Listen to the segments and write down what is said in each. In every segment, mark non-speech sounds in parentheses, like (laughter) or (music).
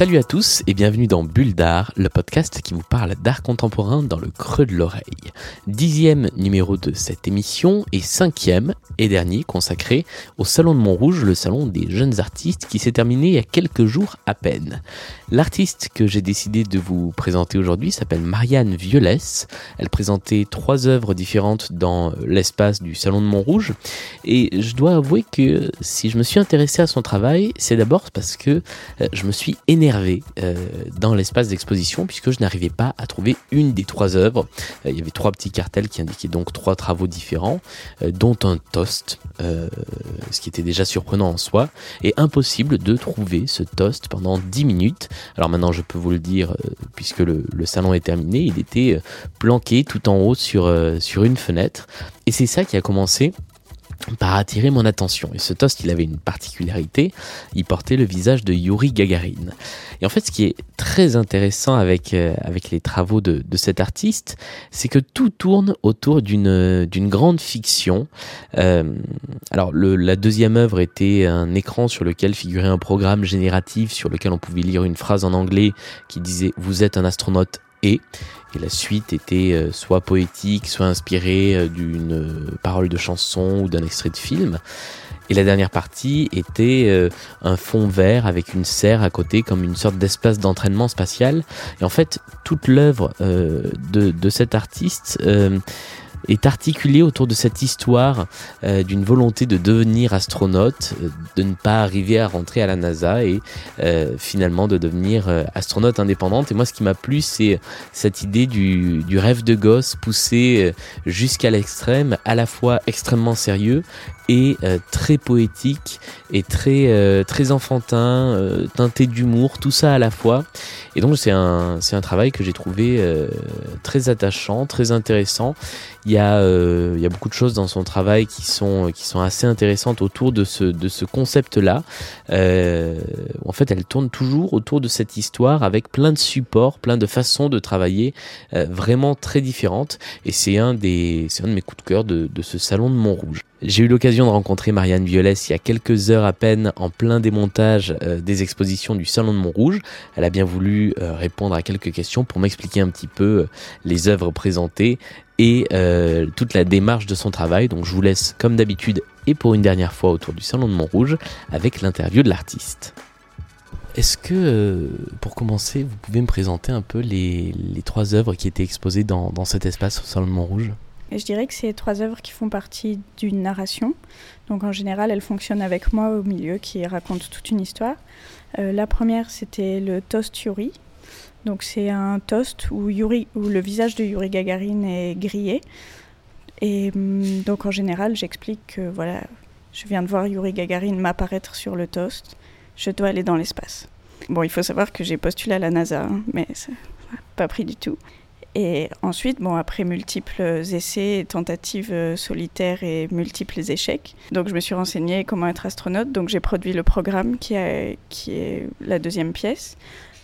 Salut à tous et bienvenue dans Bulle d'Art, le podcast qui vous parle d'art contemporain dans le creux de l'oreille. Dixième numéro de cette émission et cinquième et dernier consacré au Salon de Montrouge, le salon des jeunes artistes qui s'est terminé il y a quelques jours à peine. L'artiste que j'ai décidé de vous présenter aujourd'hui s'appelle Marianne Violès. Elle présentait trois œuvres différentes dans l'espace du Salon de Montrouge et je dois avouer que si je me suis intéressé à son travail, c'est d'abord parce que euh, je me suis énervé euh, dans l'espace d'exposition puisque je n'arrivais pas à trouver une des trois œuvres. Euh, il y avait trois petits cartels qui indiquaient donc trois travaux différents, dont un toast, ce qui était déjà surprenant en soi, et impossible de trouver ce toast pendant 10 minutes. Alors maintenant je peux vous le dire, puisque le, salon est terminé, il était planqué tout en haut sur, sur une fenêtre. Et c'est ça qui a commencé par attirer mon attention. Et ce toast, il avait une particularité, il portait le visage de Yuri Gagarin. Et en fait, ce qui est très intéressant avec, euh, avec les travaux de, de cet artiste, c'est que tout tourne autour d'une grande fiction. Euh, alors, la deuxième œuvre était un écran sur lequel figurait un programme génératif sur lequel on pouvait lire une phrase en anglais qui disait « Vous êtes un astronaute et ». La suite était euh, soit poétique, soit inspirée euh, d'une euh, parole de chanson ou d'un extrait de film. Et la dernière partie était un fond vert avec une serre à côté comme une sorte d'espace d'entraînement spatial. Et en fait, toute l'œuvre de, de, cet artiste est articulé autour de cette histoire euh, d'une volonté de devenir astronaute, euh, de ne pas arriver à rentrer à la NASA et euh, finalement de devenir astronaute indépendante. Et moi, ce qui m'a plu, c'est cette idée du, rêve de gosse poussé jusqu'à l'extrême, à la fois extrêmement sérieux et très poétique et très très enfantin, teinté d'humour, tout ça à la fois. Et donc c'est un un travail que j'ai trouvé très attachant, très intéressant a, euh, il y a beaucoup de choses dans son travail qui sont, assez intéressantes autour de ce, concept-là. Euh, en fait, elle tourne toujours autour de cette histoire avec plein de supports, plein de façons de travailler euh, vraiment très différentes. Et c'est un, de mes coups de cœur de, de ce salon de Montrouge. J'ai eu l'occasion de rencontrer Marianne Violès il y a quelques heures à peine en plein démontage des expositions du Salon de Montrouge. Elle a bien voulu répondre à quelques questions pour m'expliquer un petit peu les œuvres présentées et toute la démarche de son travail. Donc je vous laisse comme d'habitude et pour une dernière fois autour du Salon de Montrouge avec l'interview de l'artiste. Est-ce que, pour commencer, vous pouvez me présenter un peu les, trois œuvres qui étaient exposées dans, cet espace au Salon de Montrouge? Je dirais que c'est trois œuvres qui font partie d'une narration. Donc en général, elles fonctionnent avec moi au milieu, qui raconte toute une histoire. Euh, la première, c'était le toast Yuri. Donc c'est un toast où, Yuri, où le visage de Yuri Gagarin est grillé. Et hum, donc en général, j'explique que voilà, je viens de voir Yuri Gagarin m'apparaître sur le toast. Je dois aller dans l'espace. Bon, il faut savoir que j'ai postulé à la NASA, hein, mais pas pris du tout. Et ensuite, bon, après multiples essais, tentatives euh, solitaires et multiples échecs, donc je me suis renseignée comment être astronaute. Donc j'ai produit le programme qui, qui est la deuxième pièce.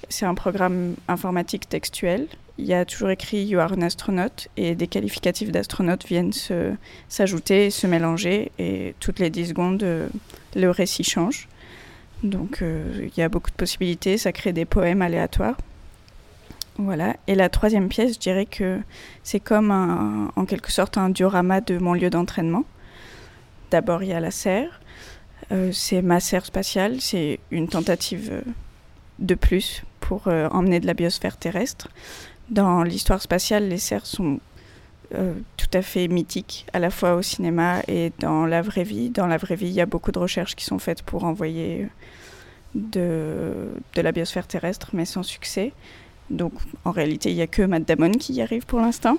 C'est un programme informatique textuel. Il y a toujours écrit You are an astronaut et des qualificatifs d'astronaute viennent s'ajouter, se, mélanger et toutes les 10 secondes, euh, le récit change. Donc euh, il y a beaucoup de possibilités, ça crée des poèmes aléatoires. Voilà. Et la troisième pièce, je dirais que c'est comme en quelque sorte un diorama de mon lieu d'entraînement. D'abord, il y a la serre. Euh, c'est ma serre spatiale. C'est une tentative de plus pour euh, emmener de la biosphère terrestre. Dans l'histoire spatiale, les serres sont tout à fait mythiques, à la fois au cinéma et dans la vraie vie. Dans la vraie vie, il y a beaucoup de recherches qui sont faites pour envoyer de, de la biosphère terrestre, mais sans succès. Donc en réalité, il n'y a que Matt Damon qui y arrive pour l'instant,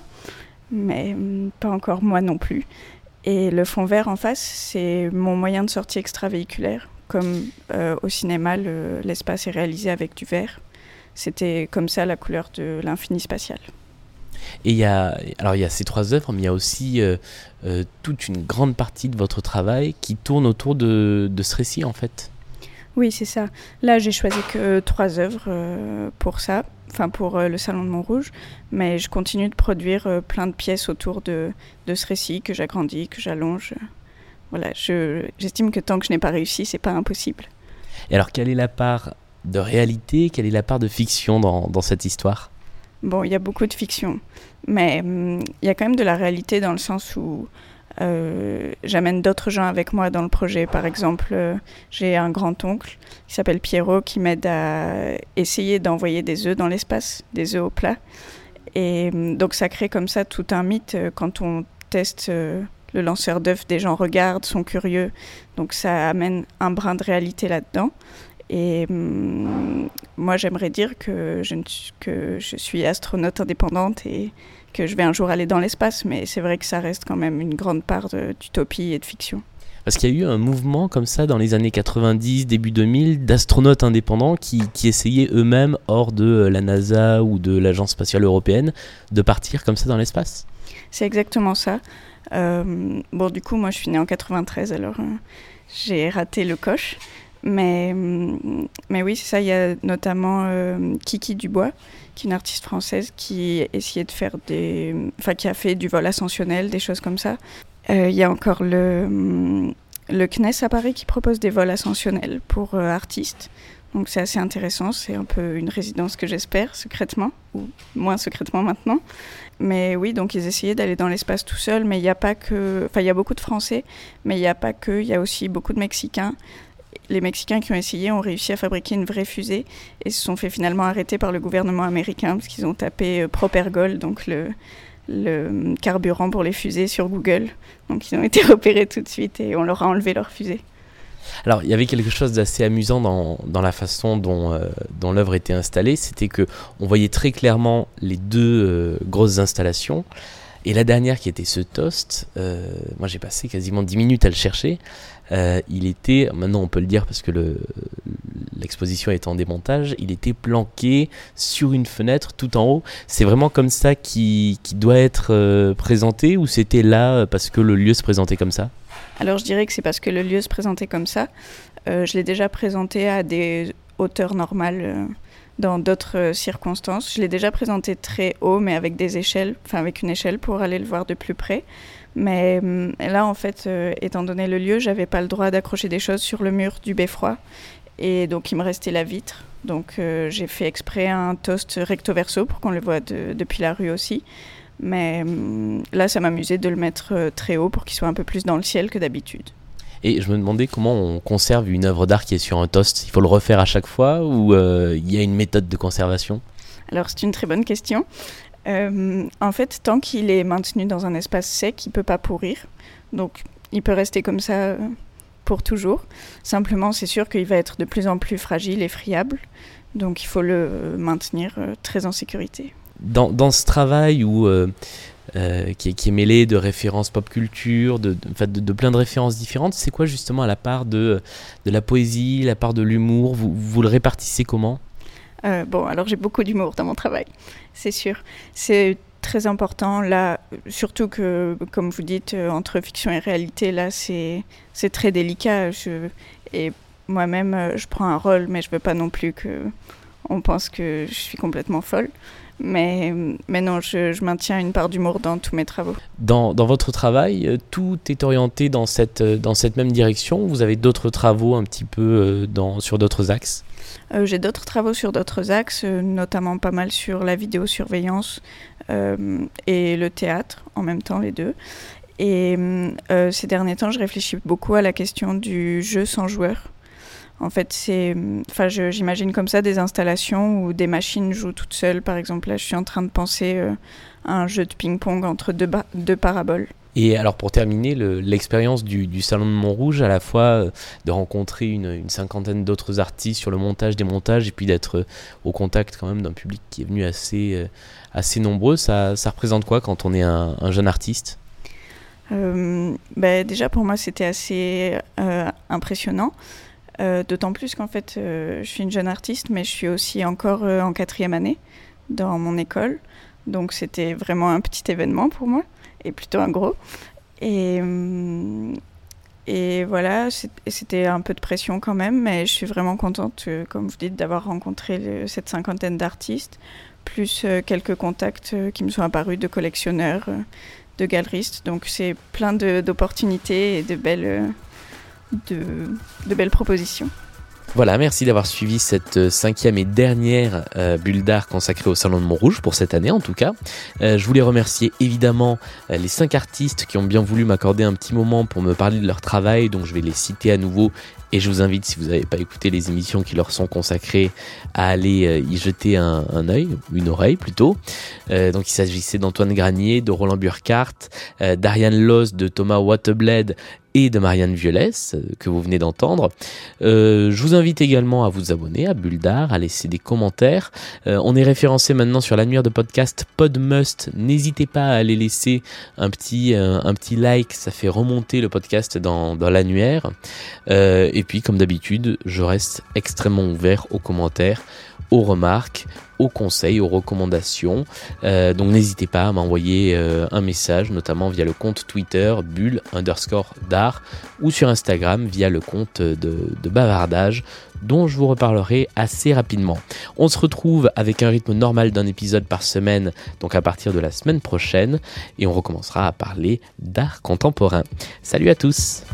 mais hum, pas encore moi non plus. Et le fond vert en face, c'est mon moyen de sortie extravéhiculaire. Comme euh, au cinéma, l'espace est réalisé avec du vert. C'était comme ça la couleur de l'infini spatial. Et il y a, alors il y a ces trois œuvres, mais il y a aussi euh, euh, toute une grande partie de votre travail qui tourne autour de, de ce récit en fait. Oui, c'est ça. Là, j'ai choisi que trois œuvres pour ça enfin pour euh, le Salon de Montrouge, mais je continue de produire euh, plein de pièces autour de, de ce récit que j'agrandis, que j'allonge. Voilà, j'estime que tant que je n'ai pas réussi, c'est pas impossible. Et alors, quelle est la part de réalité Quelle est la part de fiction dans, dans cette histoire? Bon, il y a beaucoup de fiction, mais hum, il y a quand même de la réalité dans le sens où euh, j'amène d'autres gens avec moi dans le projet. Par exemple, euh, j'ai un grand-oncle qui s'appelle Pierrot qui m'aide à essayer d'envoyer des œufs dans l'espace, des œufs au plat. Et hum, donc ça crée comme ça tout un mythe euh, quand on teste le lanceur d'œufs, des gens regardent, sont curieux. Donc ça amène un brin de réalité là-dedans. Et hum, moi, j'aimerais dire que je, que je suis astronaute indépendante et que je vais un jour aller dans l'espace, mais c'est vrai que ça reste quand même une grande part d'utopie et de fiction. Parce qu'il y a eu un mouvement comme ça dans les années 90, début 2000, d'astronautes indépendants qui, qui essayaient eux-mêmes, hors de la NASA ou de l'Agence spatiale européenne, de partir comme ça dans l'espace. C'est exactement ça. Euh, bon, du coup, moi, je suis née en 93, alors euh, j'ai raté le coche. Mais, mais oui, c'est ça. Il y a notamment euh, Kiki Dubois, qui est une artiste française qui essayait de faire des. Enfin, qui a fait du vol ascensionnel, des choses comme ça. Il y a encore le, le CNES à Paris qui propose des vols ascensionnels pour artistes. Donc c'est assez intéressant, c'est un peu une résidence que j'espère secrètement, ou moins secrètement maintenant. Mais oui, donc ils essayaient d'aller dans l'espace tout seuls, mais il n'y a pas que... Enfin, il y a beaucoup de Français, mais il n'y a pas que, il y a aussi beaucoup de Mexicains. Les Mexicains qui ont essayé ont réussi à fabriquer une vraie fusée et se sont fait finalement arrêter par le gouvernement américain parce qu'ils ont tapé euh, Propergol, donc le, le carburant pour les fusées sur Google. Donc ils ont été (laughs) repérés tout de suite et on leur a enlevé leur fusée. Alors, il y avait quelque chose d'assez amusant dans, dans, la façon dont, euh, dont l'œuvre était installée, c'était que on voyait très clairement les deux euh, grosses installations. Et la dernière qui était ce toast, euh, moi j'ai passé quasiment 10 minutes à le chercher. il était, maintenant on peut le dire parce que l'exposition est en démontage, il était planqué sur une fenêtre tout en haut. C'est vraiment comme ça qui, qui doit être présenté ou c'était là parce que le lieu se présentait comme ça? Alors je dirais que c'est parce que le lieu se présentait comme ça. Euh, je l'ai déjà présenté à des hauteurs normales euh, dans d'autres euh, circonstances. Je l'ai déjà présenté très haut, mais avec des échelles, enfin avec une échelle pour aller le voir de plus près. Mais là, en fait, étant donné le lieu, j'avais pas le droit d'accrocher des choses sur le mur du beffroi. Et donc, il me restait la vitre. Donc, j'ai fait exprès un toast recto verso pour qu'on le voit depuis la rue aussi. Mais hum, là, ça m'amusait de le mettre euh, très haut pour qu'il soit un peu plus dans le ciel que d'habitude. Et je me demandais comment on conserve une œuvre d'art qui est sur un toast. Il faut le refaire à chaque fois ou euh, il y a une méthode de conservation? Alors c'est une très bonne question. Euh, en fait, tant qu'il est maintenu dans un espace sec, il ne peut pas pourrir. Donc il peut rester comme ça pour toujours. Simplement, c'est sûr qu'il va être de plus en plus fragile et friable. Donc il faut le maintenir très en sécurité dans, dans, ce travail où, euh, euh, qui, est, mêlé de références pop culture, de, plein de références différentes, c'est quoi justement à la part de, la poésie, la part de l'humour? Vous, le répartissez comment? Euh, Bon, alors j'ai beaucoup d'humour dans mon travail, c'est sûr. C'est très important là, surtout que, comme vous dites, entre fiction et réalité, là, c'est très délicat. Et moi-même, je prends un rôle, mais je veux pas non plus que on pense que je suis complètement folle. Mais, mais non, je, maintiens une part d'humour dans tous mes travaux. Dans, dans, votre travail, euh, tout est orienté dans cette, euh, dans cette même direction Vous avez d'autres travaux un petit peu euh, dans, sur d'autres axes? J'ai d'autres travaux sur d'autres axes, notamment pas mal sur la vidéosurveillance et le théâtre, en même temps les deux. Et ces derniers temps, je réfléchis beaucoup à la question du jeu sans joueur. En fait, c'est, enfin, j'imagine comme ça des installations où des machines jouent toutes seules. Par exemple, là, je suis en train de penser euh, à un jeu de ping-pong entre deux, deux, paraboles. Et alors, pour terminer, l'expérience du, Salon de Montrouge, à la fois euh, de rencontrer une, cinquantaine d'autres artistes sur le montage, des montages, et puis d'être euh, au contact quand même d'un public qui est venu assez, assez nombreux, ça, ça représente quoi quand on est un, jeune artiste? Ben, Déjà, pour moi, c'était assez impressionnant. Euh, d'autant plus qu'en fait, euh, je suis une jeune artiste, mais je suis aussi encore euh, en quatrième année dans mon école. Donc c'était vraiment un petit événement pour moi, et plutôt un gros. Et, et voilà, c'était un peu de pression quand même, mais je suis vraiment contente, comme vous dites, d'avoir rencontré cette cinquantaine d'artistes, plus quelques contacts qui me sont apparus de collectionneurs, de galeristes. Donc c'est plein d'opportunités et de belles de, belles propositions. Voilà, merci d'avoir suivi cette euh, cinquième et dernière euh, bulle d'art consacrée au Salon de Montrouge pour cette année en tout cas. Euh, je voulais remercier évidemment les cinq artistes qui ont bien voulu m'accorder un petit moment pour me parler de leur travail, donc je vais les citer à nouveau et je vous invite, si vous n'avez pas écouté les émissions qui leur sont consacrées, à aller y jeter un, un œil, une oreille plutôt. donc il s'agissait d'Antoine Granier, de Roland Burkhardt, d'Ariane Loz, de Thomas Watebled et de Marianne Violès, euh, que vous venez d'entendre. Euh, je vous invite également à vous abonner à Bulldar, à laisser des commentaires. Euh, on est référencé maintenant sur l'annuaire de podcast Podmust. N'hésitez pas à aller laisser un petit, un petit like, ça fait remonter le podcast dans, dans l'annuaire. Et puis, comme d'habitude, je reste extrêmement ouvert aux commentaires aux remarques, aux conseils, aux recommandations. Euh, donc n'hésitez pas à m'envoyer euh, un message, notamment via le compte Twitter bulle underscore d'art ou sur Instagram via le compte de, de, bavardage dont je vous reparlerai assez rapidement. On se retrouve avec un rythme normal d'un épisode par semaine, donc à partir de la semaine prochaine, et on recommencera à parler d'art contemporain. Salut à tous